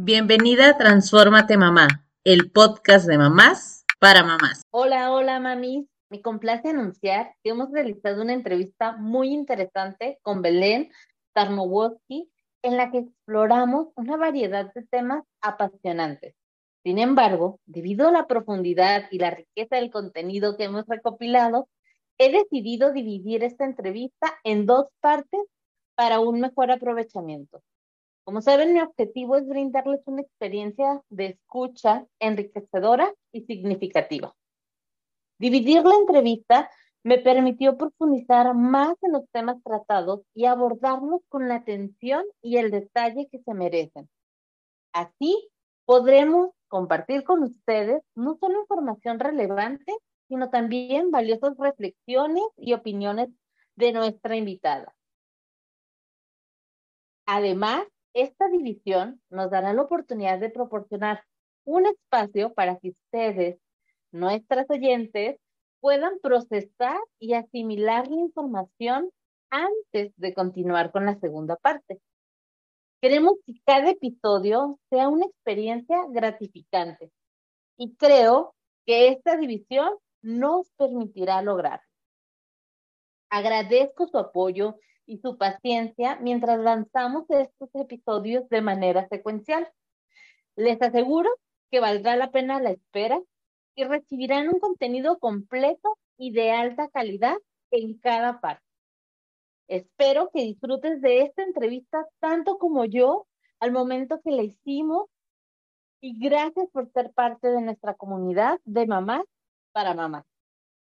Bienvenida a Transfórmate Mamá, el podcast de mamás para mamás. Hola, hola, mami. Me complace anunciar que hemos realizado una entrevista muy interesante con Belén Tarnowski en la que exploramos una variedad de temas apasionantes. Sin embargo, debido a la profundidad y la riqueza del contenido que hemos recopilado, he decidido dividir esta entrevista en dos partes para un mejor aprovechamiento. Como saben, mi objetivo es brindarles una experiencia de escucha enriquecedora y significativa. Dividir la entrevista me permitió profundizar más en los temas tratados y abordarlos con la atención y el detalle que se merecen. Así podremos compartir con ustedes no solo información relevante, sino también valiosas reflexiones y opiniones de nuestra invitada. Además, esta división nos dará la oportunidad de proporcionar un espacio para que ustedes, nuestras oyentes, puedan procesar y asimilar la información antes de continuar con la segunda parte. Queremos que cada episodio sea una experiencia gratificante y creo que esta división nos permitirá lograrlo. Agradezco su apoyo y su paciencia mientras lanzamos estos episodios de manera secuencial. Les aseguro que valdrá la pena la espera y recibirán un contenido completo y de alta calidad en cada parte. Espero que disfrutes de esta entrevista tanto como yo al momento que la hicimos y gracias por ser parte de nuestra comunidad de mamás para mamás.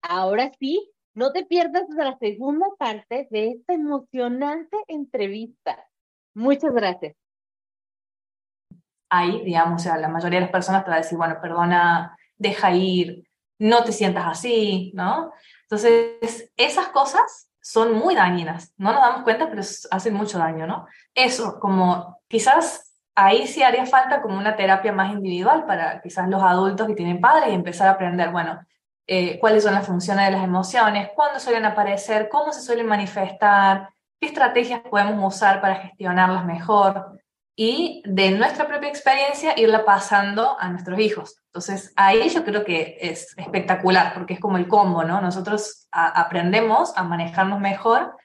Ahora sí, no te pierdas la segunda parte de esta emocionante entrevista. Muchas gracias. Ahí, digamos, o sea, la mayoría de las personas te va a decir, bueno, perdona, deja ir, no te sientas así, ¿no? Entonces, esas cosas son muy dañinas. No nos damos cuenta, pero hacen mucho daño, ¿no? Eso, como quizás ahí sí haría falta como una terapia más individual para quizás los adultos que tienen padres y empezar a aprender, bueno, eh, cuáles son las funciones de las emociones, cuándo suelen aparecer, cómo se suelen manifestar, qué estrategias podemos usar para gestionarlas mejor y de nuestra propia experiencia irla pasando a nuestros hijos. Entonces ahí yo creo que es espectacular porque es como el combo, ¿no? Nosotros aprendemos a manejarnos mejor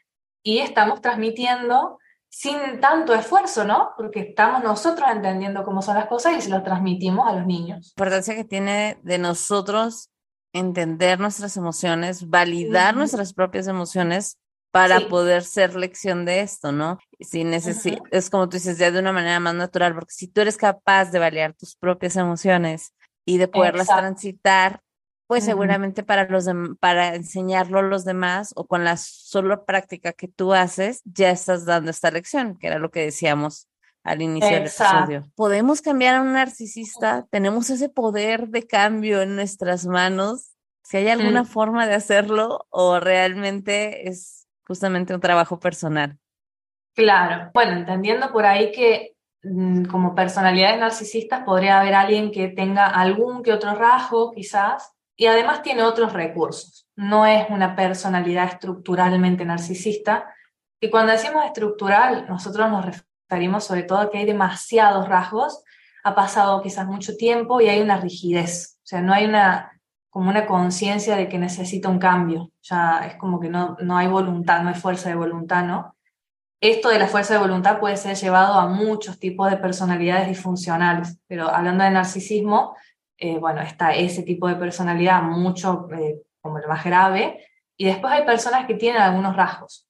y estamos transmitiendo sin tanto esfuerzo, ¿no? Porque estamos nosotros entendiendo cómo son las cosas y se lo transmitimos a los niños. La importancia que tiene de nosotros entender nuestras emociones, validar nuestras propias emociones para poder ser lección de esto, ¿no? Si es como tú dices, ya de una manera más natural, porque si tú eres capaz de validar tus propias emociones y de poderlas transitar, pues seguramente para los para enseñarlo a los demás o con la solo práctica que tú haces, ya estás dando esta lección, que era lo que decíamos al inicio del episodio. Podemos cambiar a un narcisista, tenemos ese poder de cambio en nuestras manos. Si hay alguna mm. forma de hacerlo o realmente es justamente un trabajo personal. Claro, bueno, entendiendo por ahí que mm, como personalidades narcisistas podría haber alguien que tenga algún que otro rasgo quizás y además tiene otros recursos. No es una personalidad estructuralmente narcisista, y cuando decimos estructural, nosotros nos referimos sobre todo que hay demasiados rasgos, ha pasado quizás mucho tiempo y hay una rigidez, o sea, no hay una como una conciencia de que necesita un cambio, ya es como que no, no hay voluntad, no hay fuerza de voluntad, ¿no? Esto de la fuerza de voluntad puede ser llevado a muchos tipos de personalidades disfuncionales, pero hablando de narcisismo, eh, bueno, está ese tipo de personalidad mucho eh, como el más grave, y después hay personas que tienen algunos rasgos.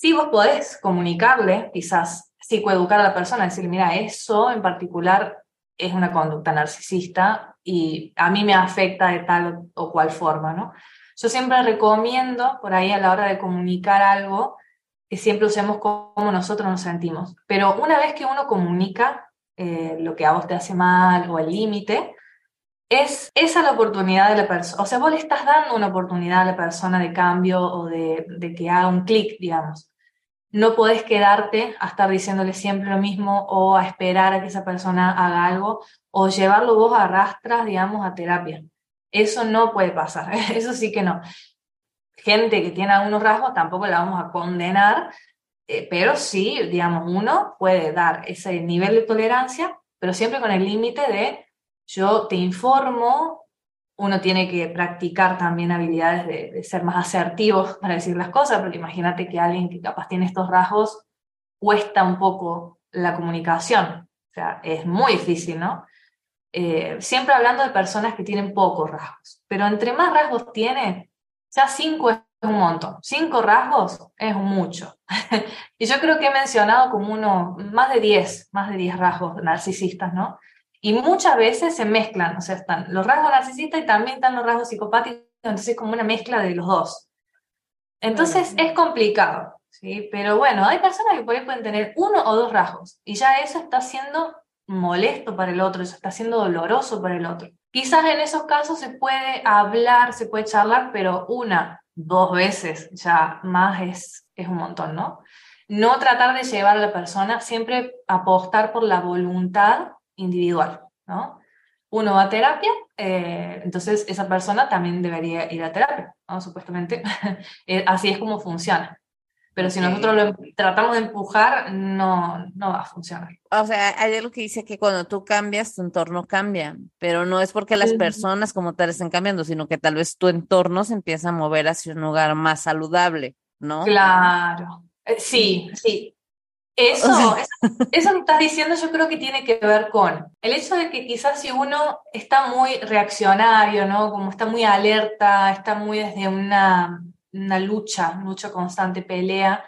Si vos podés comunicarle, quizás psicoeducar a la persona, decirle, mira, eso en particular es una conducta narcisista y a mí me afecta de tal o cual forma, ¿no? Yo siempre recomiendo por ahí a la hora de comunicar algo que siempre usemos como nosotros nos sentimos. Pero una vez que uno comunica eh, lo que a vos te hace mal o el límite, es esa la oportunidad de la persona, o sea, vos le estás dando una oportunidad a la persona de cambio o de que haga un clic, digamos. No podés quedarte a estar diciéndole siempre lo mismo o a esperar a que esa persona haga algo o llevarlo vos a rastras, digamos, a terapia. Eso no puede pasar, eso sí que no. Gente que tiene algunos rasgos tampoco la vamos a condenar, Eh, pero sí, digamos, uno puede dar ese nivel de tolerancia, pero siempre con el límite de yo te informo, uno tiene que practicar también habilidades de, ser más asertivos para decir las cosas, porque imagínate que alguien que capaz tiene estos rasgos cuesta un poco la comunicación, o sea, es muy difícil, ¿no? Eh, siempre hablando de personas que tienen pocos rasgos, pero entre más rasgos tiene, ya cinco es un montón, cinco rasgos es mucho. y yo creo que he mencionado como uno, más de diez, más de diez rasgos narcisistas, ¿no? Y muchas veces se mezclan, o sea, están los rasgos narcisistas y también están los rasgos psicopáticos, entonces es como una mezcla de los dos. Entonces es complicado, ¿sí? Pero bueno, hay personas que pueden tener uno o dos rasgos y ya eso está siendo molesto para el otro, eso está siendo doloroso para el otro. Quizás en esos casos se puede hablar, se puede charlar, pero una, dos veces ya más es, es un montón, ¿no? No tratar de llevar a la persona, siempre apostar por la voluntad individual, ¿no? Uno va a terapia, eh, entonces esa persona también debería ir a terapia, ¿no? Supuestamente, eh, así es como funciona. Pero si nosotros lo em, tratamos de empujar, no, no va a funcionar. O sea, hay algo que dice que cuando tú cambias, tu entorno cambia, pero no es porque las personas como tal estén cambiando, sino que tal vez tu entorno se empieza a mover hacia un lugar más saludable, ¿no? Claro. Eh, sí, sí. Eso, eso, que estás diciendo yo creo que tiene que ver con el hecho de que quizás si uno está muy reaccionario, ¿no? Como está muy alerta, está muy desde una una lucha, lucha constante, pelea,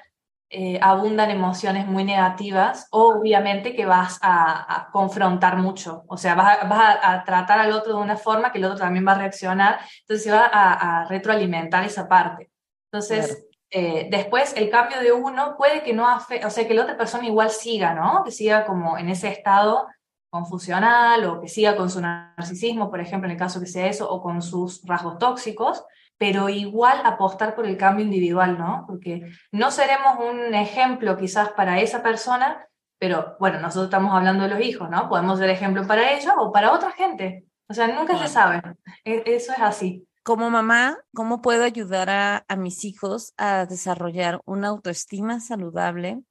eh, abundan emociones muy negativas, obviamente que vas a, confrontar mucho, o sea, vas, a, tratar al otro de una forma que el otro también va a reaccionar, entonces se va a, retroalimentar esa parte. Entonces, eh, después el cambio de uno puede que no afecte, o sea, que la otra persona igual siga, ¿no? Que siga como en ese estado confusional o que siga con su narcisismo, por ejemplo, en el caso que sea eso, o con sus rasgos tóxicos, pero igual apostar por el cambio individual, ¿no? Porque no seremos un ejemplo quizás para esa persona, pero bueno, nosotros estamos hablando de los hijos, ¿no? Podemos ser ejemplo para ellos o para otra gente. O sea, nunca se sabe. E, eso es así. Como mamá, ¿cómo puedo ayudar a, a mis hijos a desarrollar una autoestima saludable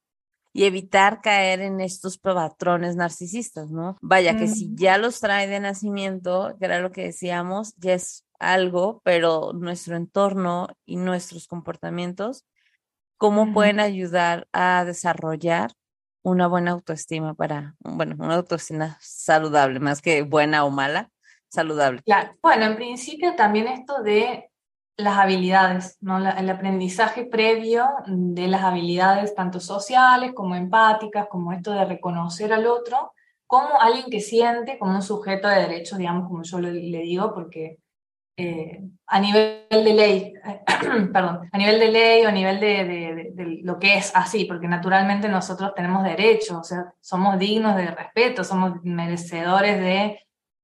y evitar caer en estos patrones narcisistas, ¿no? Vaya, que si ya los trae de nacimiento, que era lo que decíamos, ya es algo, pero nuestro entorno y nuestros comportamientos, ¿cómo pueden ayudar a desarrollar una buena autoestima para, bueno, una autoestima saludable, más que buena o mala, saludable? Bueno, en principio también esto de las habilidades, ¿no? el aprendizaje previo de las habilidades tanto sociales como empáticas, como esto de reconocer al otro como alguien que siente, como un sujeto de derecho, digamos, como yo le digo, porque eh, a nivel de ley, perdón, a nivel de ley o a nivel de, lo que es así, porque naturalmente nosotros tenemos derechos, o sea, somos dignos de respeto, somos merecedores de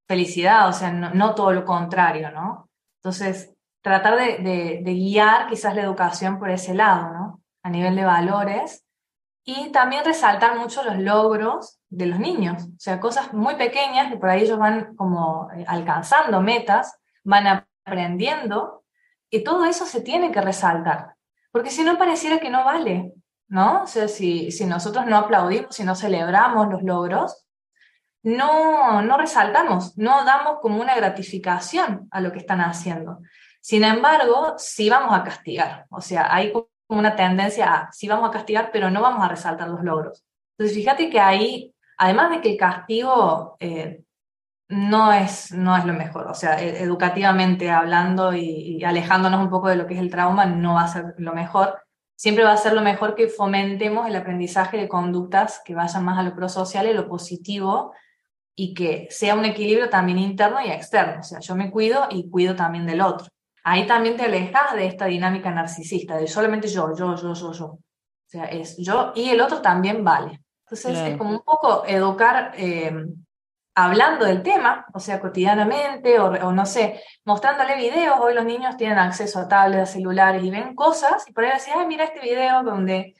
felicidad, o sea, no, todo lo contrario, ¿no? Entonces, tratar de, guiar quizás la educación por ese lado, ¿no? A nivel de valores. Y también resaltar mucho los logros de los niños, o sea, cosas muy pequeñas que por ahí ellos van como eh, alcanzando metas van aprendiendo, y todo eso se tiene que resaltar, porque si no pareciera que no vale, ¿no? O sea, si, si nosotros no aplaudimos, si no celebramos los logros, no, no resaltamos, no damos como una gratificación a lo que están haciendo. Sin embargo, sí vamos a castigar, o sea, hay como una tendencia a, sí vamos a castigar, pero no vamos a resaltar los logros. Entonces, fíjate que ahí, además de que el castigo eh, no es, no es lo mejor. O sea, e, educativamente hablando y, alejándonos un poco de lo que es el trauma, no va a ser lo mejor. Siempre va a ser lo mejor que fomentemos el aprendizaje de conductas que vayan más a lo prosocial y lo positivo y que sea un equilibrio también interno y externo. O sea, yo me cuido y cuido también del otro. Ahí también te alejas de esta dinámica narcisista, de solamente yo, yo, yo, yo, yo. O sea, es yo y el otro también vale. Entonces es como un poco educar eh, hablando del tema, o sea, cotidianamente, o, no sé, mostrándole videos, hoy los niños tienen acceso a tablets, a celulares y ven cosas, y por ahí decir, ay, mira este video donde,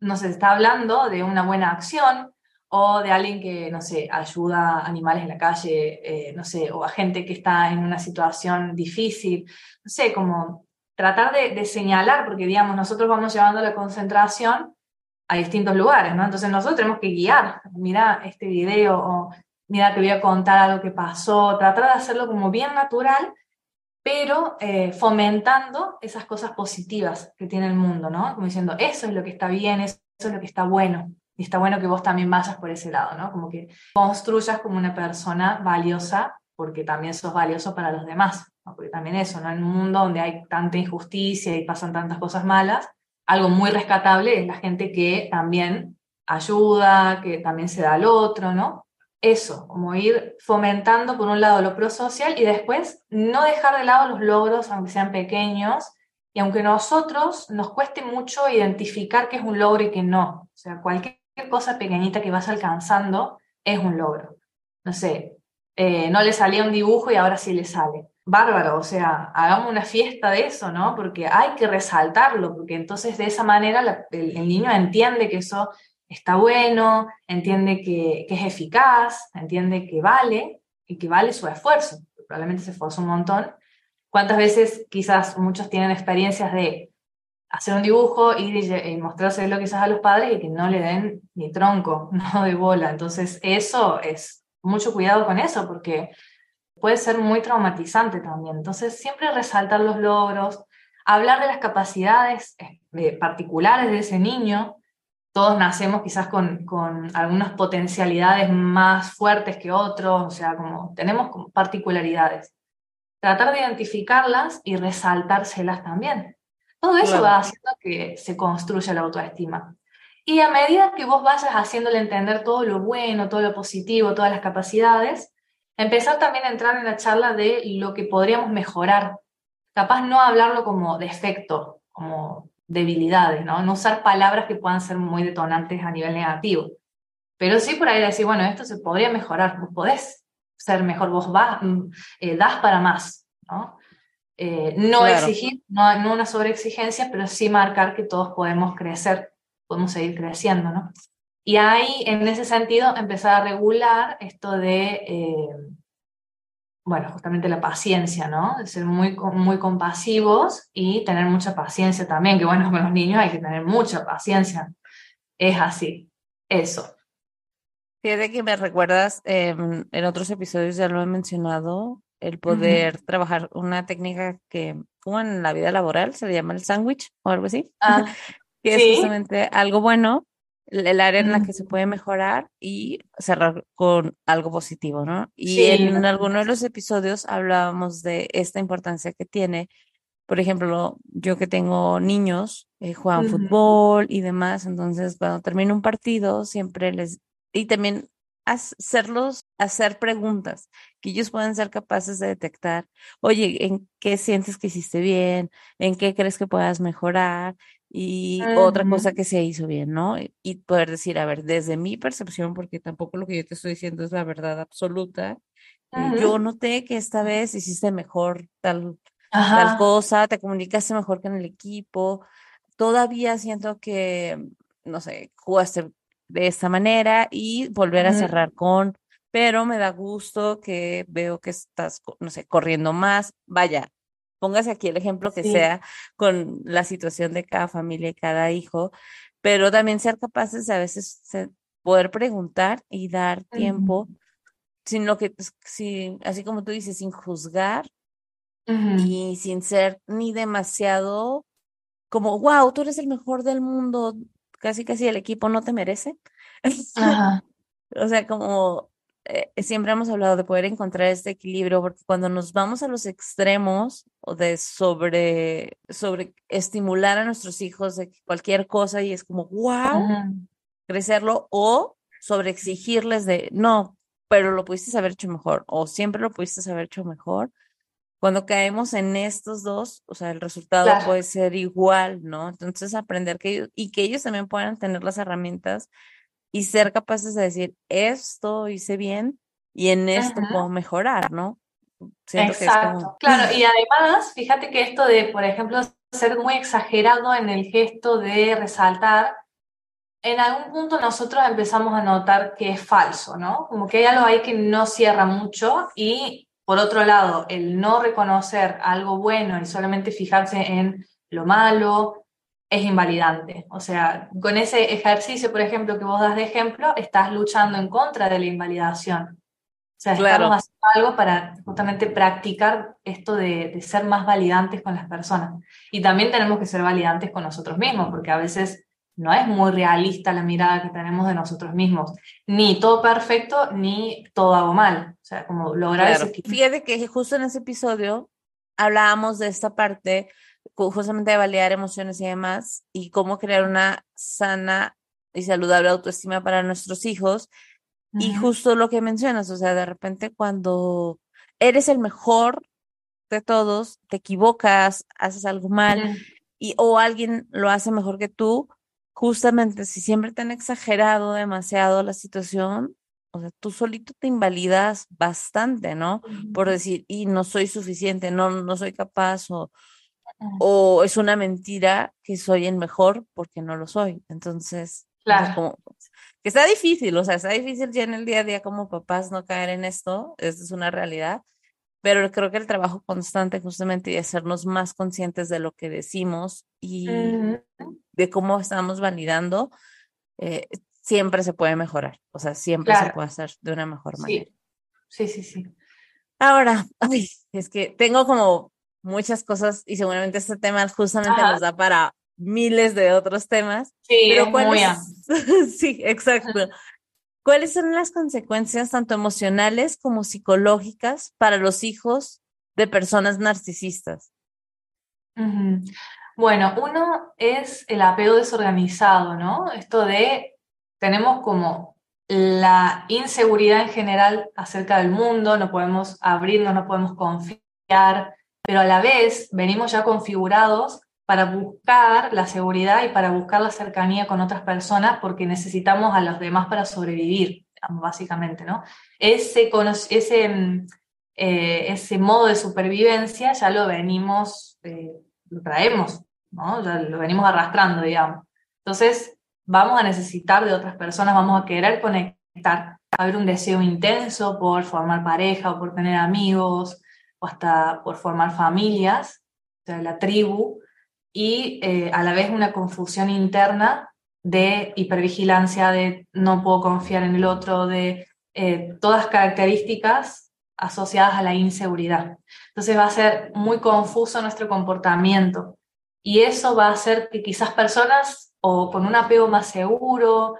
no sé, está hablando de una buena acción, o de alguien que, no sé, ayuda a animales en la calle, eh, no sé, o a gente que está en una situación difícil, no sé, como tratar de, señalar, porque digamos, nosotros vamos llevando la concentración a distintos lugares, ¿no? Entonces nosotros tenemos que guiar, mira este video o mira te voy a contar algo que pasó, tratar de hacerlo como bien natural, pero eh, fomentando esas cosas positivas que tiene el mundo, ¿no? Como diciendo, eso es lo que está bien, eso es lo que está bueno, y está bueno que vos también vayas por ese lado, ¿no? Como que construyas como una persona valiosa, porque también sos valioso para los demás, porque también eso, ¿no? En un mundo donde hay tanta injusticia y pasan tantas cosas malas, algo muy rescatable es la gente que también ayuda, que también se da al otro, ¿no? Eso, como ir fomentando por un lado lo prosocial y después no dejar de lado los logros, aunque sean pequeños, y aunque nosotros nos cueste mucho identificar qué es un logro y qué no. O sea, cualquier cosa pequeñita que vas alcanzando es un logro. No sé, eh, no le salía un dibujo y ahora sí le sale bárbaro, o sea, hagamos una fiesta de eso, ¿no? Porque hay que resaltarlo, porque entonces de esa manera el, niño entiende que eso está bueno, entiende que, es eficaz, entiende que vale y que vale su esfuerzo. Probablemente se esforzó un montón. ¿Cuántas veces quizás muchos tienen experiencias de hacer un dibujo y, mostrárselo quizás a los padres y que no le den ni tronco, no de bola? Entonces eso es mucho cuidado con eso, porque puede ser muy traumatizante también. Entonces, siempre resaltar los logros, hablar de las capacidades eh, particulares de ese niño. Todos nacemos quizás con, con, algunas potencialidades más fuertes que otros, o sea, como tenemos particularidades. Tratar de identificarlas y resaltárselas también. Todo eso va haciendo que se construya la autoestima. Y a medida que vos vayas haciéndole entender todo lo bueno, todo lo positivo, todas las capacidades, Empezar también a entrar en la charla de lo que podríamos mejorar. Capaz no hablarlo como defecto, como debilidades, ¿no? No usar palabras que puedan ser muy detonantes a nivel negativo. Pero sí por ahí decir, bueno, esto se podría mejorar, vos podés ser mejor, vos vas, mm, eh, das para más, ¿no? Eh, no exigir, no, no una sobreexigencia, pero sí marcar que todos podemos crecer, podemos seguir creciendo, ¿no? Y ahí, en ese sentido, empezar a regular esto de, eh, bueno, justamente la paciencia, ¿no? De ser muy, muy compasivos y tener mucha paciencia también, que bueno, con los niños hay que tener mucha paciencia. Es así, eso. Fíjate que me recuerdas, em, en otros episodios ya lo he mencionado, el poder trabajar una técnica que, como en la vida laboral, se le llama el sándwich o algo así, ah, que es justamente algo bueno el área en la que se puede mejorar y cerrar con algo positivo, ¿no? Y en alguno de los episodios hablábamos de esta importancia que tiene. Por ejemplo, yo que tengo niños, eh, juegan fútbol y demás, entonces cuando termino un partido siempre les... Y también hacerlos hacer preguntas que ellos puedan ser capaces de detectar, oye, ¿en qué sientes que hiciste bien? ¿En qué crees que puedas mejorar? y otra cosa que se hizo bien, ¿no? Y poder decir, a ver, desde mi percepción, porque tampoco lo que yo te estoy diciendo es la verdad absoluta, eh, yo noté que esta vez hiciste mejor tal, tal cosa, te comunicaste mejor que en el equipo, todavía siento que, no sé, jugaste de esta manera y volver a cerrar con, pero me da gusto que veo que estás, no sé, corriendo más, vaya, póngase aquí el ejemplo que sea con la situación de cada familia y cada hijo, pero también ser capaces de a veces poder preguntar y dar tiempo, sin lo que, pues, así como tú dices, sin juzgar y sin ser ni demasiado como, wow, tú eres el mejor del mundo, casi casi el equipo no te merece. o sea, como eh, siempre hemos hablado de poder encontrar este equilibrio, porque cuando nos vamos a los extremos o de sobre, sobre estimular a nuestros hijos de cualquier cosa y es como, wow, crecerlo, o sobre exigirles de, no, pero lo pudiste haber hecho mejor, o siempre lo pudiste haber hecho mejor. Cuando caemos en estos dos, o sea, el resultado puede ser igual, ¿no? Entonces, aprender que ellos, y que ellos también puedan tener las herramientas y ser capaces de decir, esto hice bien y en esto puedo mejorar, ¿no? Exacto, claro, y además, fíjate que esto de, por ejemplo, ser muy exagerado en el gesto de resaltar, en algún punto nosotros empezamos a notar que es falso, ¿no? Como que hay algo ahí que no cierra mucho y, por otro lado, el no reconocer algo bueno y solamente fijarse en lo malo, es invalidante. O sea, con ese ejercicio, por ejemplo, que vos das de ejemplo, estás luchando en contra de la invalidación. O sea, estamos haciendo algo para justamente practicar esto de, de, ser más validantes con las personas. Y también tenemos que ser validantes con nosotros mismos, porque a veces no es muy realista la mirada que tenemos de nosotros mismos. Ni todo perfecto, ni todo hago mal. O sea, como lograr claro. Fíjate que justo en ese episodio hablábamos de esta parte justamente de validar emociones y demás, y cómo crear una sana y saludable autoestima para nuestros hijos. Y justo lo que mencionas, o sea, de repente cuando eres el mejor de todos, te equivocas, haces algo mal, y o alguien lo hace mejor que tú, justamente si siempre te han exagerado demasiado la situación, o sea, tú solito te invalidas bastante, ¿no? Por decir, y no soy suficiente, no, no soy capaz, o, o es una mentira que soy el mejor porque no lo soy. Entonces, claro. como, que está difícil, o sea, está difícil ya en el día a día como papás no caer en esto, esta es una realidad, pero creo que el trabajo constante justamente de hacernos más conscientes de lo que decimos y de cómo estamos validando, eh, siempre se puede mejorar, o sea, siempre se puede hacer de una mejor manera. Sí, sí, sí. Ahora, ay, es que tengo como muchas cosas y seguramente este tema justamente nos da para miles de otros temas. Sí, pero muy Sí, exacto. ¿Cuáles son las consecuencias tanto emocionales como psicológicas para los hijos de personas narcisistas? Bueno, uno es el apego desorganizado, ¿no? Esto de, tenemos como la inseguridad en general acerca del mundo, no podemos abrirnos, no podemos confiar, pero a la vez venimos ya configurados para buscar la seguridad y para buscar la cercanía con otras personas porque necesitamos a los demás para sobrevivir, básicamente, ¿no? Ese, ese, eh, ese modo de supervivencia ya lo venimos, eh, lo traemos, ¿no? Ya lo venimos arrastrando, digamos. Entonces, vamos a necesitar de otras personas, vamos a querer conectar, a haber un deseo intenso por formar pareja o por tener amigos, o hasta por formar familias, o sea, la tribu, y eh, a la vez una confusión interna de hipervigilancia, de no puedo confiar en el otro, de eh, todas características asociadas a la inseguridad. Entonces va a ser muy confuso nuestro comportamiento y eso va a hacer que quizás personas o con un apego más seguro,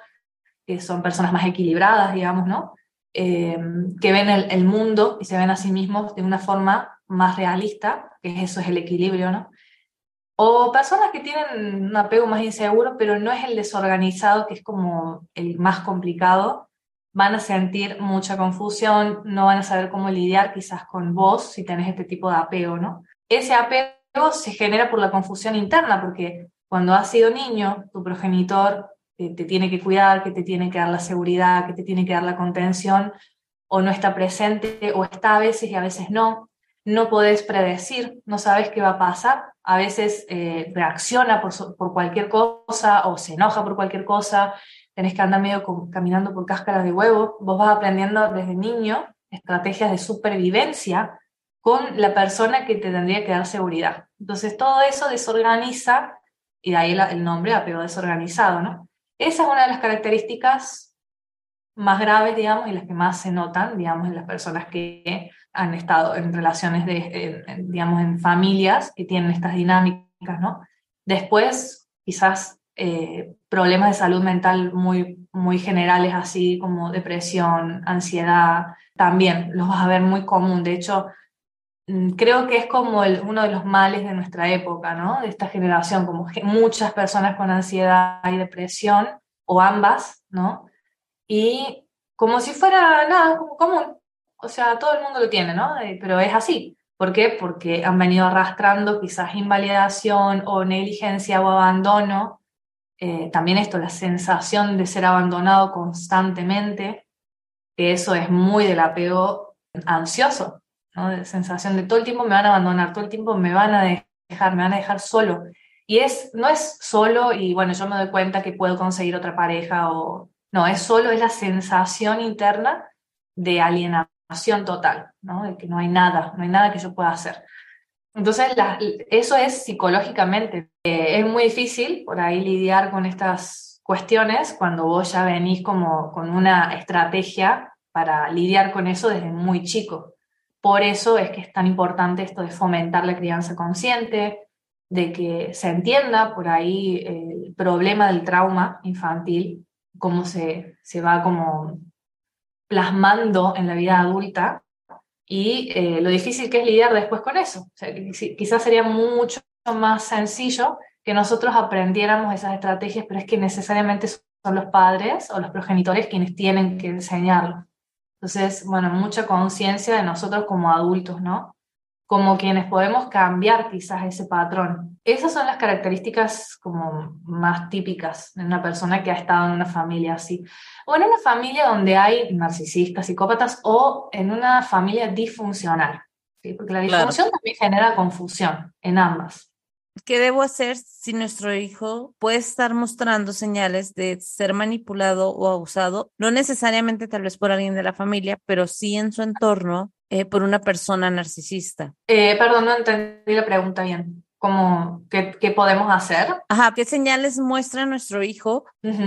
que son personas más equilibradas, digamos, ¿no? Eh, que ven el, mundo y se ven a sí mismos de una forma más realista, que eso es el equilibrio, ¿no? O personas que tienen un apego más inseguro, pero no es el desorganizado, que es como el más complicado, van a sentir mucha confusión, no van a saber cómo lidiar quizás con vos si tenés este tipo de apego, ¿no? Ese apego se genera por la confusión interna, porque cuando has sido niño, tu progenitor que te tiene que cuidar, que te tiene que dar la seguridad, que te tiene que dar la contención, o no está presente, o está a veces y a veces no. No podés predecir, no sabes qué va a pasar. A veces eh, reacciona por, por, cualquier cosa o se enoja por cualquier cosa. Tenés que andar medio caminando por cáscaras de huevo. Vos vas aprendiendo desde niño estrategias de supervivencia con la persona que te tendría que dar seguridad. Entonces todo eso desorganiza, y de ahí el nombre apego desorganizado, ¿no? Esa es una de las características más graves, digamos, y las que más se notan, digamos, en las personas que han estado en relaciones de, digamos, en familias que tienen estas dinámicas, ¿no? Después, quizás eh, problemas de salud mental muy, muy generales, así como depresión, ansiedad, también los vas a ver muy común. De hecho, mm, creo que es como uno de los males de nuestra época, ¿no? De esta generación, como muchas personas con ansiedad y depresión, o ambas, ¿no? Y como si fuera nada, común. O sea, todo el mundo lo tiene, ¿no? Eh, pero es así. ¿Por qué? Porque han venido arrastrando quizás invalidación o negligencia o abandono. Eh, también esto, la sensación de ser abandonado constantemente, eso es muy del apego ansioso, ¿no? sensación de todo el tiempo me van a abandonar, todo el tiempo me van a dejar, me van a dejar solo. Y es, no es solo, y bueno, yo me doy cuenta que puedo conseguir otra pareja o... No, es solo, es la sensación interna de alienación total, ¿no? De que no hay nada, no hay nada que yo pueda hacer. Entonces, eso es psicológicamente. Eh, es muy difícil por ahí lidiar con estas cuestiones cuando vos ya venís como con una estrategia para lidiar con eso desde muy chico. Por eso es que es tan importante esto de fomentar la crianza consciente, de que se entienda por ahí el problema del trauma infantil, cómo se, se va como plasmando en la vida adulta y eh, lo difícil que es lidiar después con eso. O sea, quizás sería mucho más sencillo que nosotros aprendiéramos esas estrategias, pero es que necesariamente son los padres o los progenitores quienes tienen que enseñarlo. Entonces, bueno, mucha conciencia de nosotros como adultos, ¿no? Como quienes podemos cambiar quizás ese patrón. Esas son las características como más típicas de una persona que ha estado en una familia así o en una familia donde hay narcisistas, psicópatas, o en una familia disfuncional, ¿sí? porque la disfunción también genera confusión en ambas. ¿Qué debo hacer si nuestro hijo puede estar mostrando señales de ser manipulado o abusado? No necesariamente tal vez por alguien de la familia, pero sí en su entorno eh, por una persona narcisista. Eh, perdón, no entendí la pregunta bien como qué, qué, podemos hacer. Ajá, qué señales muestra nuestro hijo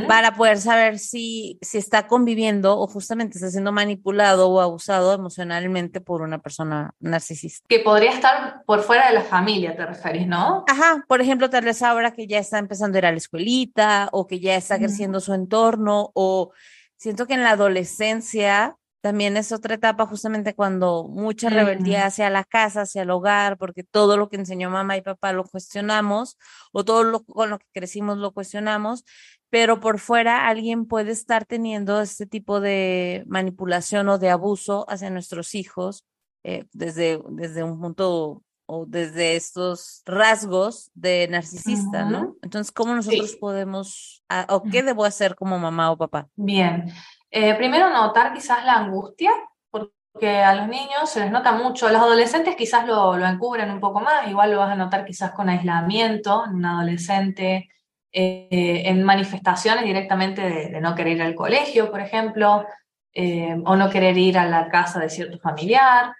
para poder saber si, si está conviviendo o justamente está siendo manipulado o abusado emocionalmente por una persona narcisista. Que podría estar por fuera de la familia, te referís, ¿no? Ajá, por ejemplo, tal vez ahora que ya está empezando a ir a la escuelita o que ya está creciendo su entorno o siento que en la adolescencia también es otra etapa justamente cuando mucha rebeldía hacia la casa, hacia el hogar, porque todo lo que enseñó mamá y papá lo cuestionamos o todo lo con lo que crecimos lo cuestionamos, pero por fuera alguien puede estar teniendo este tipo de manipulación o de abuso hacia nuestros hijos eh, desde, desde un punto o desde estos rasgos de narcisista, ¿no? Entonces, ¿cómo nosotros podemos, o qué debo hacer como mamá o papá? Bien, eh, primero notar quizás la angustia, porque a los niños se les nota mucho, a los adolescentes quizás lo, lo encubren un poco más, igual lo vas a notar quizás con aislamiento en un adolescente, eh, en manifestaciones directamente de, no querer ir al colegio, por ejemplo, eh, o no querer ir a la casa de cierto familiar,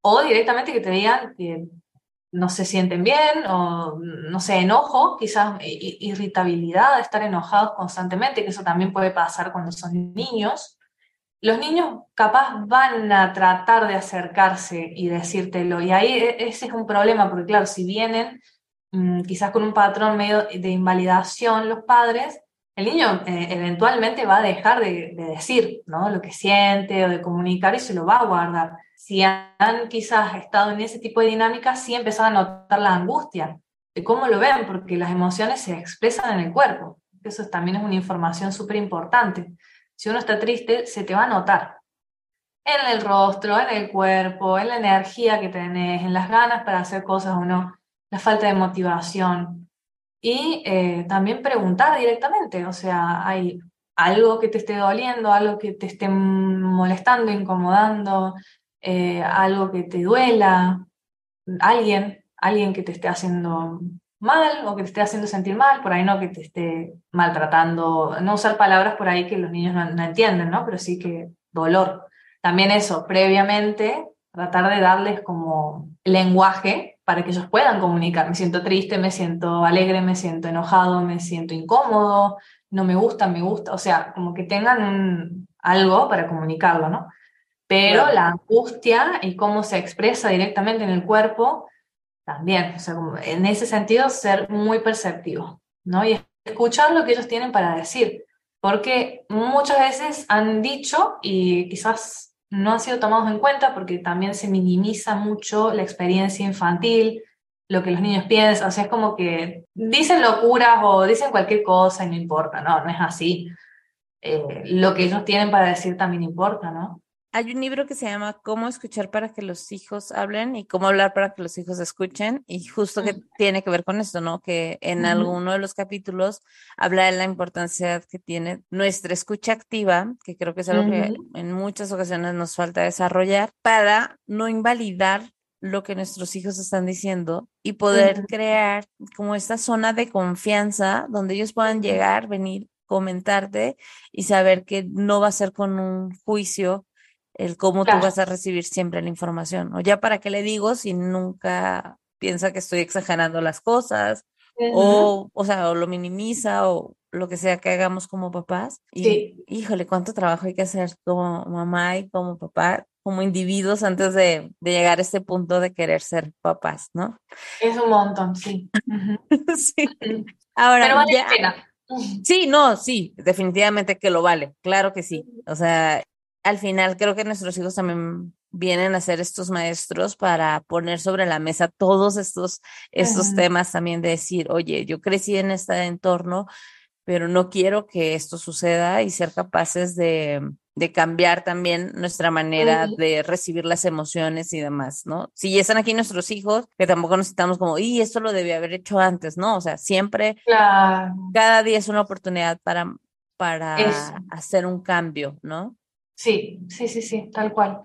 o directamente que te digan que no se sienten bien o no sé, enojo, quizás irritabilidad, estar enojados constantemente, que eso también puede pasar cuando son niños. Los niños capaz van a tratar de acercarse y decírtelo, y ahí e, ese es un problema, porque claro, si vienen mm, quizás con un patrón medio de invalidación los padres, el niño eh, eventualmente va a dejar de, de decir ¿no? lo que siente o de comunicar y se lo va a guardar si han quizás estado en ese tipo de dinámicas, sí empezaron a notar la angustia de cómo lo ven, porque las emociones se expresan en el cuerpo. Eso también es una información súper importante. Si uno está triste, se te va a notar en el rostro, en el cuerpo, en la energía que tenés, en las ganas para hacer cosas o no, la falta de motivación. Y eh, también preguntar directamente, o sea, hay algo que te esté doliendo, algo que te esté molestando, incomodando, eh, algo que te duela, alguien, alguien que te esté haciendo mal o que te esté haciendo sentir mal, por ahí no que te esté maltratando, no usar palabras por ahí que los niños no, entienden, ¿no? Pero sí que dolor. También eso, previamente, tratar de darles como lenguaje para que ellos puedan comunicar. Me siento triste, me siento alegre, me siento enojado, me siento incómodo, no me gusta, me gusta, o sea, como que tengan algo para comunicarlo, ¿no? Pero la angustia y cómo se expresa directamente en el cuerpo, también, o sea, en ese sentido, ser muy perceptivo, ¿no? Y escuchar lo que ellos tienen para decir, porque muchas veces han dicho y quizás no han sido tomados en cuenta porque también se minimiza mucho la experiencia infantil, lo que los niños piensan, o sea, es como que dicen locuras o dicen cualquier cosa y no importa, no, no es así. Eh, lo que ellos tienen para decir también importa, ¿no? Hay un libro que se llama Cómo escuchar para que los hijos hablen y cómo hablar para que los hijos escuchen. Y justo que tiene que ver con esto, ¿no? Que en alguno de los capítulos habla de la importancia que tiene nuestra escucha activa, que creo que es algo que en muchas ocasiones nos falta desarrollar para no invalidar lo que nuestros hijos están diciendo y poder crear como esta zona de confianza donde ellos puedan llegar, venir, comentarte y saber que no va a ser con un juicio el cómo tú vas a recibir siempre la información. O ya para qué le digo si nunca piensa que estoy exagerando las cosas, o, o sea, o lo minimiza, o lo que sea que hagamos como papás. Y híjole, cuánto trabajo hay que hacer como mamá y como papá, como individuos antes de, llegar a este punto de querer ser papás, ¿no? Es un montón, sí. sí. Ahora, Pero vale pena. Sí, no, sí, definitivamente que lo vale, claro que sí. O sea, al final creo que nuestros hijos también vienen a ser estos maestros para poner sobre la mesa todos estos, estos temas también de decir, oye, yo crecí en este entorno, pero no quiero que esto suceda y ser capaces de, de cambiar también nuestra manera de recibir las emociones y demás, ¿no? Si ya están aquí nuestros hijos, que tampoco necesitamos como, y esto lo debía haber hecho antes, ¿no? O sea, siempre, cada día es una oportunidad para, para hacer un cambio, ¿no? Sí, sí, sí, sí, tal cual.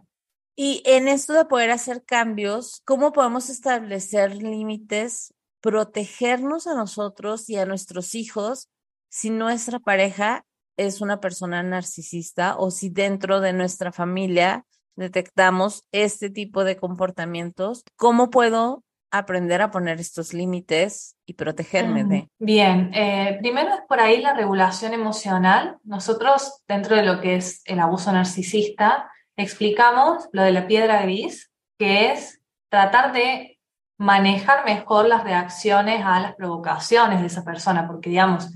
Y en esto de poder hacer cambios, ¿cómo podemos establecer límites, protegernos a nosotros y a nuestros hijos si nuestra pareja es una persona narcisista o si dentro de nuestra familia detectamos este tipo de comportamientos, ¿cómo puedo aprender a poner estos límites y protegerme de? Bien, eh, primero es por ahí la regulación emocional. Nosotros, dentro de lo que es el abuso narcisista, explicamos lo de la piedra gris, que es tratar de manejar mejor las reacciones a las provocaciones de esa persona, porque digamos,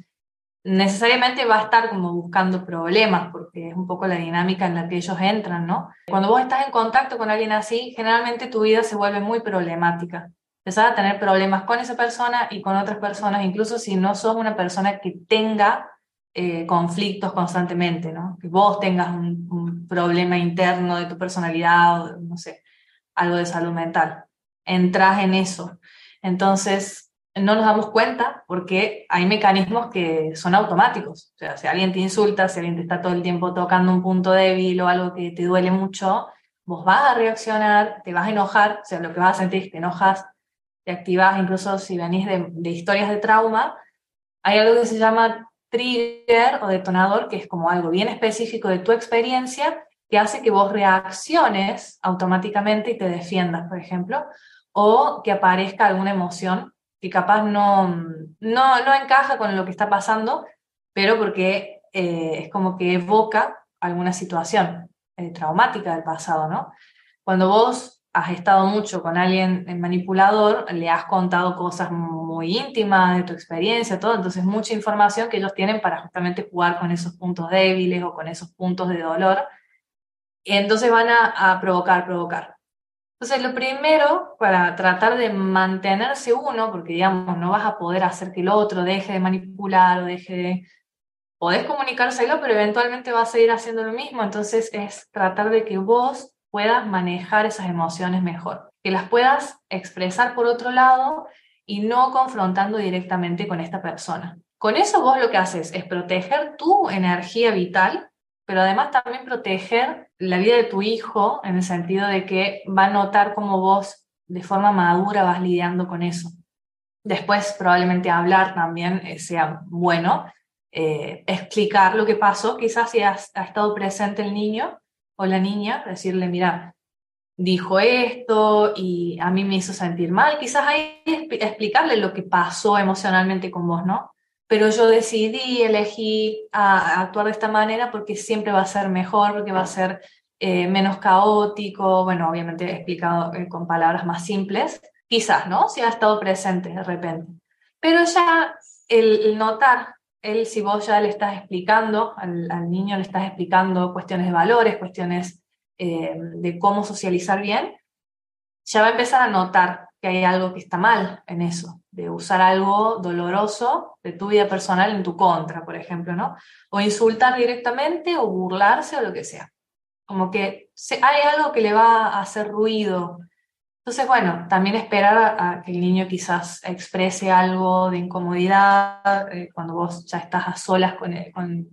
necesariamente va a estar como buscando problemas, porque es un poco la dinámica en la que ellos entran, ¿no? Cuando vos estás en contacto con alguien así, generalmente tu vida se vuelve muy problemática. Empezás a tener problemas con esa persona y con otras personas, incluso si no sos una persona que tenga eh, conflictos constantemente. Que vos tengas un, un problema interno de tu personalidad o, no sé, algo de salud mental. Entras en eso. Entonces, no nos damos cuenta porque hay mecanismos que son automáticos. O sea, si alguien te insulta, si alguien te está todo el tiempo tocando un punto débil o algo que te duele mucho, vos vas a reaccionar, te vas a enojar, o sea, lo que vas a sentir es que te enojas, te activas, incluso si venís de, de historias de trauma, hay algo que se llama trigger o detonador, que es como algo bien específico de tu experiencia, que hace que vos reacciones automáticamente y te defiendas, por ejemplo, o que aparezca alguna emoción que capaz no, no, no encaja con lo que está pasando, pero porque eh, es como que evoca alguna situación eh, traumática del pasado, ¿no? Cuando vos has estado mucho con alguien manipulador, le has contado cosas muy íntimas de tu experiencia, todo, entonces mucha información que ellos tienen para justamente jugar con esos puntos débiles o con esos puntos de dolor, entonces van a, a provocar, provocar. Entonces, lo primero para tratar de mantenerse uno, porque digamos, no vas a poder hacer que el otro deje de manipular o deje de... Podés comunicárselo, pero eventualmente vas a seguir haciendo lo mismo. Entonces, es tratar de que vos puedas manejar esas emociones mejor, que las puedas expresar por otro lado y no confrontando directamente con esta persona. Con eso vos lo que haces es proteger tu energía vital pero además también proteger la vida de tu hijo en el sentido de que va a notar cómo vos de forma madura vas lidiando con eso. Después probablemente hablar también eh, sea bueno, eh, explicar lo que pasó, quizás si ha, estado presente el niño o la niña, decirle, mira, dijo esto y a mí me hizo sentir mal, quizás ahí explicarle lo que pasó emocionalmente con vos, ¿no? pero yo decidí, elegí a, actuar de esta manera porque siempre va a ser mejor, porque va a ser eh, menos caótico, bueno, obviamente explicado eh, con palabras más simples, quizás, ¿no? Si ha estado presente de repente. Pero ya el, notar, él, si vos ya le estás explicando, al, niño le estás explicando cuestiones de valores, cuestiones eh, de cómo socializar bien, ya va a empezar a notar que hay algo que está mal en eso, de usar algo doloroso de tu vida personal en tu contra, por ejemplo, ¿no? O insultar directamente o burlarse o lo que sea. Como que hay algo que le va a hacer ruido. Entonces, bueno, también esperar a, que el niño quizás exprese algo de incomodidad eh, cuando vos ya estás a solas con, con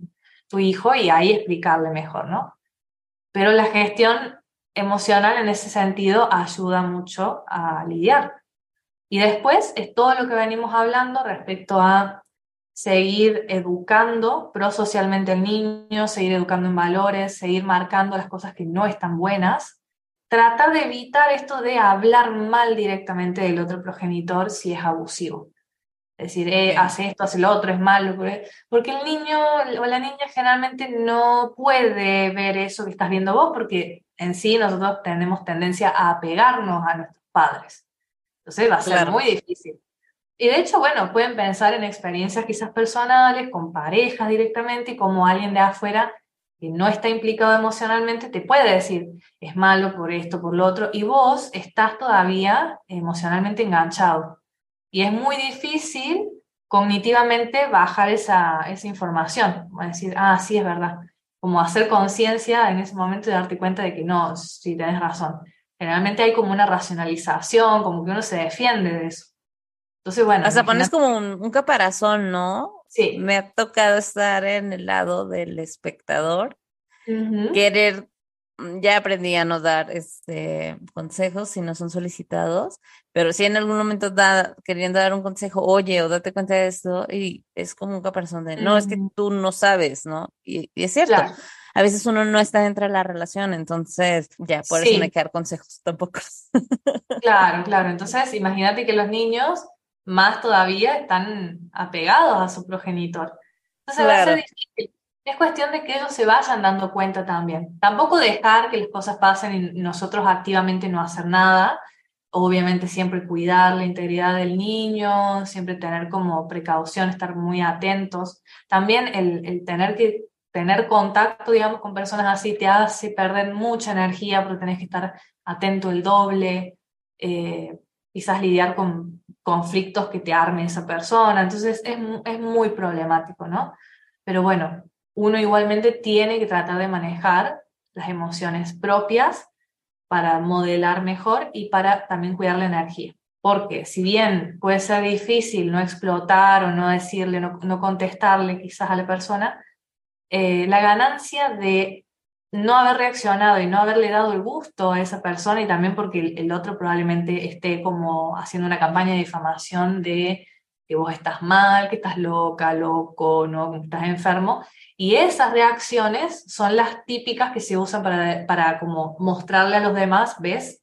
tu hijo y ahí explicarle mejor, ¿no? Pero la gestión emocional en ese sentido ayuda mucho a lidiar. Y después es todo lo que venimos hablando respecto a seguir educando prosocialmente al niño, seguir educando en valores, seguir marcando las cosas que no están buenas, tratar de evitar esto de hablar mal directamente del otro progenitor si es abusivo. Es decir, eh, hace esto, hace lo otro, es malo, porque el niño o la niña generalmente no puede ver eso que estás viendo vos, porque en sí nosotros tenemos tendencia a apegarnos a nuestros padres. Entonces va a ser muy difícil. Y de hecho, bueno, pueden pensar en experiencias quizás personales, con parejas directamente, y como alguien de afuera no está implicado emocionalmente te puede decir, es malo por esto, por lo otro, y vos estás todavía emocionalmente enganchado. Y es muy difícil cognitivamente bajar esa, esa información, decir, ah, sí, es verdad. Como hacer conciencia en ese momento y darte cuenta de que no, sí, tenés razón. Generalmente hay como una racionalización, como que uno se defiende de eso. Entonces, bueno. O sea, pones como un, caparazón, ¿no? Sí. Me ha tocado estar en el lado del espectador, querer Mm, ya aprendí a no dar este, consejos si no son solicitados, pero si en algún momento da, queriendo dar un consejo, oye, o date cuenta de esto, y es como un caparazón de, no, es que tú no sabes, ¿no? Y, es cierto, a veces uno no está dentro de la relación, entonces ya, por eso no hay que dar consejos tampoco. Claro, claro, entonces imagínate que los niños más todavía están apegados a su progenitor. Entonces va a ser difícil es cuestión de que ellos se vayan dando cuenta también. Tampoco dejar que las cosas pasen y nosotros activamente no hacer nada. Obviamente siempre cuidar la integridad del niño, siempre tener como precaución, estar muy atentos. También el, tener que tener contacto, digamos, con personas así te hace perder mucha energía porque tenés que estar atento el doble, eh, quizás lidiar con conflictos que te arme esa persona. Entonces es, es muy problemático, ¿no? Pero bueno, uno igualmente tiene que tratar de manejar las emociones propias para modelar mejor y para también cuidar la energía. Porque si bien puede ser difícil no explotar o no decirle, no, contestarle quizás a la persona, eh, la ganancia de no haber reaccionado y no haberle dado el gusto a esa persona y también porque el, el otro probablemente esté como haciendo una campaña de difamación de que vos estás mal, que estás loca, loco, ¿no? que estás enfermo, y esas reacciones son las típicas que se usan para, para como mostrarle a los demás, ¿ves?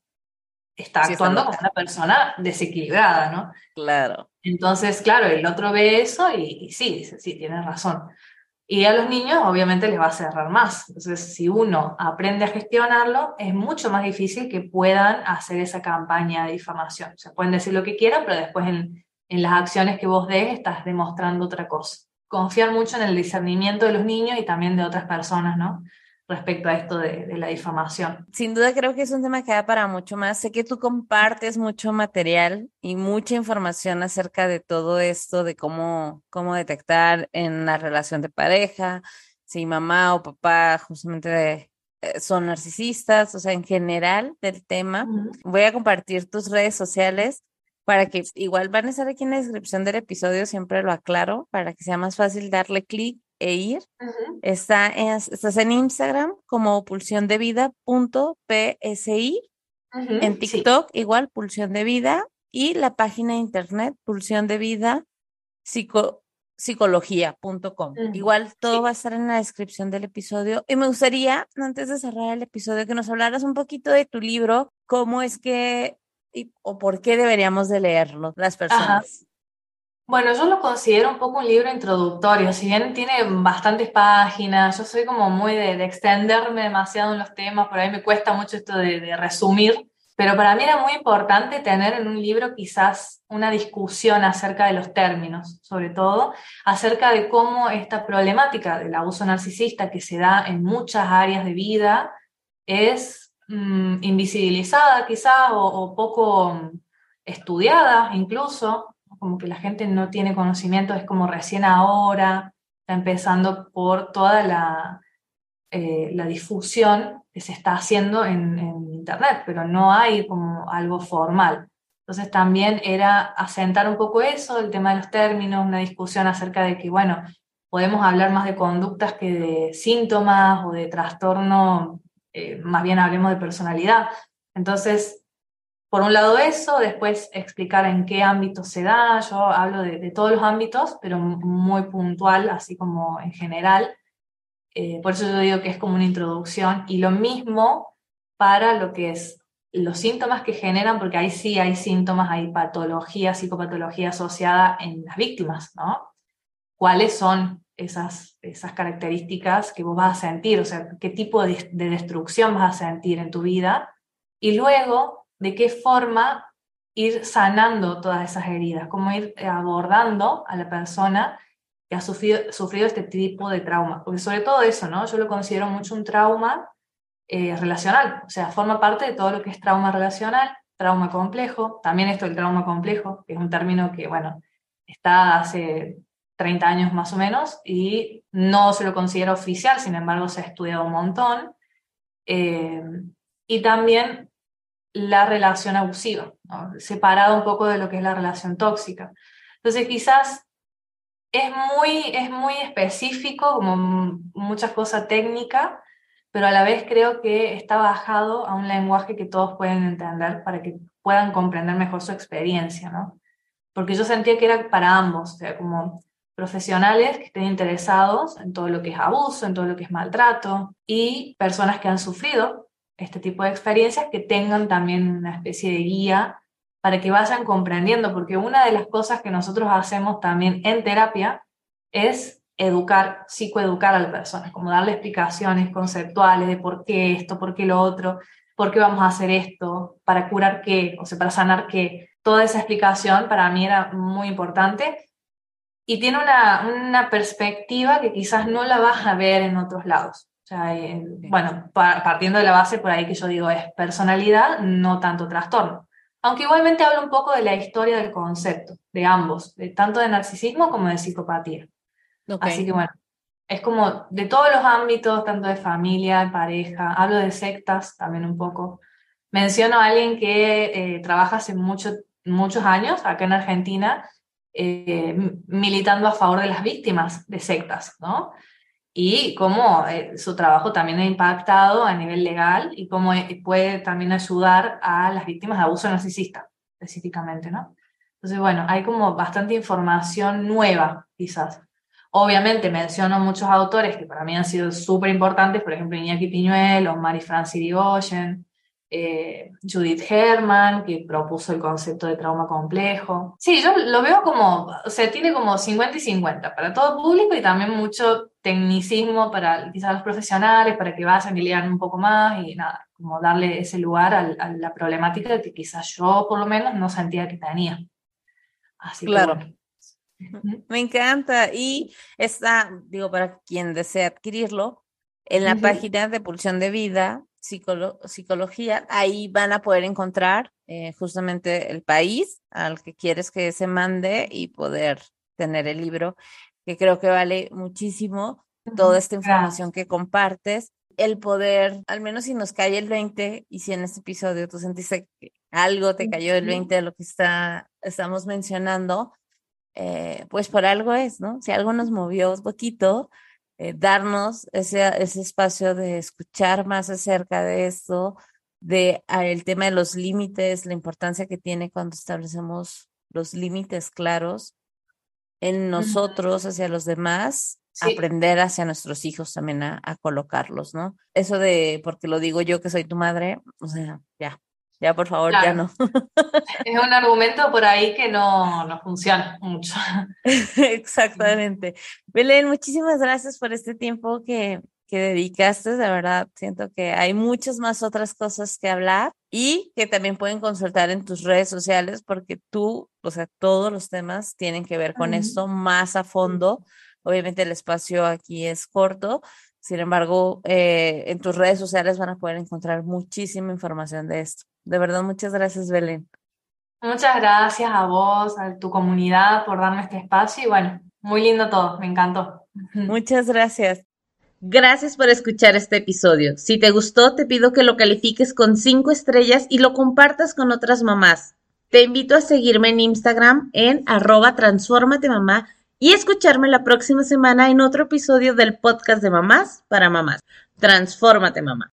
Está actuando como una persona desequilibrada, ¿no? Claro. Entonces, claro, el otro ve eso y, sí, dice, sí, tienes razón. Y a los niños obviamente les va a cerrar más. Entonces, si uno aprende a gestionarlo, es mucho más difícil que puedan hacer esa campaña de difamación. O sea, pueden decir lo que quieran, pero después en, en las acciones que vos des estás demostrando otra cosa confiar mucho en el discernimiento de los niños y también de otras personas, ¿no? Respecto a esto de, la difamación. Sin duda creo que es un tema que da para mucho más. Sé que tú compartes mucho material y mucha información acerca de todo esto, de cómo, cómo detectar en la relación de pareja, si mamá o papá justamente eh, son narcisistas, o sea, en general del tema. Voy a compartir tus redes sociales para que igual van a estar aquí en la descripción del episodio, siempre lo aclaro, para que sea más fácil darle clic e ir. Está en, estás en Instagram como pulsión de vida punto psi, en TikTok igual pulsión de vida y la página de internet pulsión de vida psicología.com. Igual todo va a estar en la descripción del episodio. Y me gustaría, antes de cerrar el episodio, que nos hablaras un poquito de tu libro, cómo es que o por qué deberíamos de leerlo las personas? Bueno, yo lo considero un poco un libro introductorio, si bien tiene bastantes páginas, yo soy como muy de, extenderme demasiado en los temas, por ahí me cuesta mucho esto de, resumir, pero para mí era muy importante tener en un libro quizás una discusión acerca de los términos, sobre todo acerca de cómo esta problemática del abuso narcisista que se da en muchas áreas de vida es Mm, invisibilizada quizás o, poco estudiada incluso, como que la gente no tiene conocimiento, es como recién ahora, está empezando por toda la, eh, la difusión que se está haciendo en, Internet, pero no hay como algo formal. Entonces también era asentar un poco eso, el tema de los términos, una discusión acerca de que, bueno, podemos hablar más de conductas que de síntomas o de trastorno eh, más bien hablemos de personalidad. Entonces, por un lado eso, después explicar en qué ámbito se da, yo hablo de, todos los ámbitos, pero muy puntual, así como en general. Eh, por eso yo digo que es como una introducción y lo mismo para lo que es los síntomas que generan, porque ahí sí hay síntomas, hay patología, psicopatología asociada en las víctimas, ¿no? ¿Cuáles son esas, esas características que vos vas a sentir? O sea, ¿qué tipo de, de destrucción vas a sentir en tu vida? Y luego, ¿de qué forma ir sanando todas esas heridas? ¿Cómo ir abordando a la persona que ha sufrido, sufrido este tipo de trauma? Porque sobre todo eso, ¿no? Yo lo considero mucho un trauma eh, relacional, o sea, forma parte de todo lo que es trauma relacional, trauma complejo, también esto del trauma complejo, que es un término que, bueno, está hace 30 años más o menos y no se lo considera oficial, sin embargo se ha estudiado un montón. Eh, y también la relación abusiva, separado un poco de lo que es la relación tóxica. Entonces quizás es muy, es muy específico, como muchas cosas técnicas, pero a la vez creo que está bajado a un lenguaje que todos pueden entender para que puedan comprender mejor su experiencia, ¿no? Porque yo sentía que era para ambos, o sea, como profesionales que estén interesados en todo lo que es abuso, en todo lo que es maltrato, y personas que han sufrido este tipo de experiencias que tengan también una especie de guía para que vayan comprendiendo, porque una de las cosas que nosotros hacemos también en terapia es educar, psicoeducar a la persona, como darle explicaciones conceptuales de por qué esto, por qué lo otro, por qué vamos a hacer esto, para curar qué, o sea, para sanar qué. Toda esa explicación para mí era muy importante y tiene una, una perspectiva que quizás no la vas a ver en otros lados. O sea, bueno, partiendo de la base por ahí que yo digo es personalidad, no tanto trastorno. Aunque igualmente hablo un poco de la historia del concepto, de ambos, de, tanto de narcisismo como de psicopatía. Así que bueno, es como de todos los ámbitos, tanto de familia, de pareja, hablo de sectas también un poco. Menciono a alguien que eh, trabaja hace mucho, muchos años acá en Argentina, eh, militando a favor de las víctimas de sectas, ¿no? Y cómo eh, su trabajo también ha impactado a nivel legal y cómo puede también ayudar a las víctimas de abuso narcisista, específicamente, ¿no? Entonces, bueno, hay como bastante información nueva, quizás. Obviamente menciono muchos autores que para mí han sido súper importantes, por ejemplo Iñaki Piñuel o Mary Francis Irigoyen, eh, Judith Herman, que propuso el concepto de trauma complejo. Sí, yo lo veo como, o sea, tiene como 50 y 50 para todo público y también mucho tecnicismo para quizás los profesionales, para que vayan y lean un poco más y nada, como darle ese lugar a, la problemática que quizás yo por lo menos no sentía que tenía. Así claro. que me encanta. Y está, digo, para quien desea adquirirlo, en la página de Pulsión de Vida, Psicología, ahí van a poder encontrar eh, justamente el país al que quieres que se mande y poder tener el libro, que creo que vale muchísimo toda esta información que compartes. El poder, al menos si nos cae el 20 y si en este episodio tú sentiste que algo te cayó el 20 de lo que está, estamos mencionando, eh, pues por algo es, ¿no? Si algo nos movió un poquito, eh, darnos ese, ese espacio de escuchar más acerca de esto, de ah, el tema de los límites, la importancia que tiene cuando establecemos los límites claros en nosotros hacia los demás, aprender hacia nuestros hijos también a, a, colocarlos, ¿no? Eso de, porque lo digo yo que soy tu madre, o sea, ya, ya, por favor, ya no. es un argumento por ahí que no, no funciona mucho. Exactamente. Belén, muchísimas gracias por este tiempo que, que dedicaste. De verdad, siento que hay muchas más otras cosas que hablar y que también pueden consultar en tus redes sociales porque tú, o sea, todos los temas tienen que ver con esto más a fondo. Obviamente el espacio aquí es corto, sin embargo, eh, en tus redes sociales van a poder encontrar muchísima información de esto. De verdad, muchas gracias, Belén. Muchas gracias a vos, a tu comunidad por darme este espacio y bueno, muy lindo todo, me encantó. Muchas gracias. Gracias por escuchar este episodio. Si te gustó, te pido que lo califiques con cinco estrellas y lo compartas con otras mamás. Te invito a seguirme en Instagram en arroba mamá y escucharme la próxima semana en otro episodio del podcast de mamás para mamás. Transfórmate, mamá.